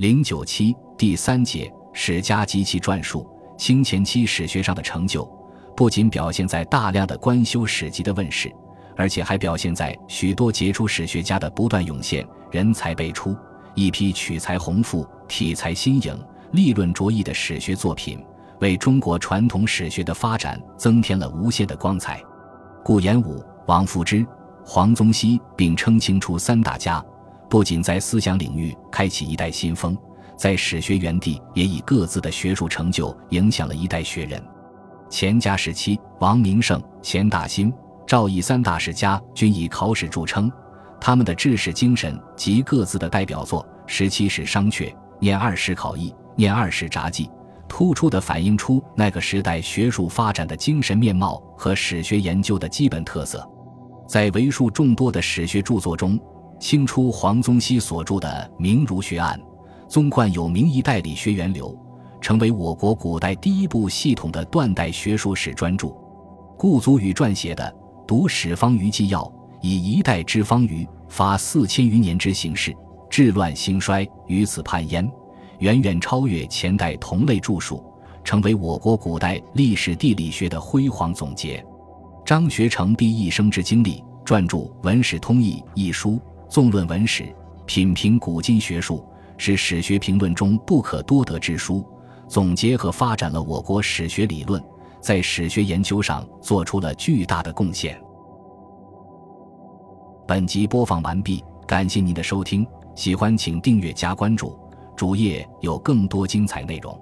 零九七第三节史家及其传述。清前期史学上的成就，不仅表现在大量的官修史籍的问世，而且还表现在许多杰出史学家的不断涌现，人才辈出，一批取材宏富、题材新颖、立论卓异的史学作品，为中国传统史学的发展增添了无限的光彩。顾炎武、王夫之、黄宗羲并称清初三大家。不仅在思想领域开启一代新风，在史学园地也以各自的学术成就影响了一代学人。乾嘉时期，王明胜、钱大新、赵翼三大史家均以考史著称，他们的治史精神及各自的代表作《十七史商榷》《念二史考异》《念二史札记》，突出地反映出那个时代学术发展的精神面貌和史学研究的基本特色。在为数众多的史学著作中，清初黄宗羲所著的《明儒学案》，纵贯有明一代理学源流，成为我国古代第一部系统的断代学术史专著。顾祖禹撰写的《读史方舆纪要》，以一代之方舆发四千余年之形式，治乱兴衰于此判焉，远远超越前代同类著述，成为我国古代历史地理学的辉煌总结。张学成毕一生之经历，撰著《文史通义》一书。纵论文史，品评古今学术，是史学评论中不可多得之书。总结和发展了我国史学理论，在史学研究上做出了巨大的贡献。本集播放完毕，感谢您的收听，喜欢请订阅加关注，主页有更多精彩内容。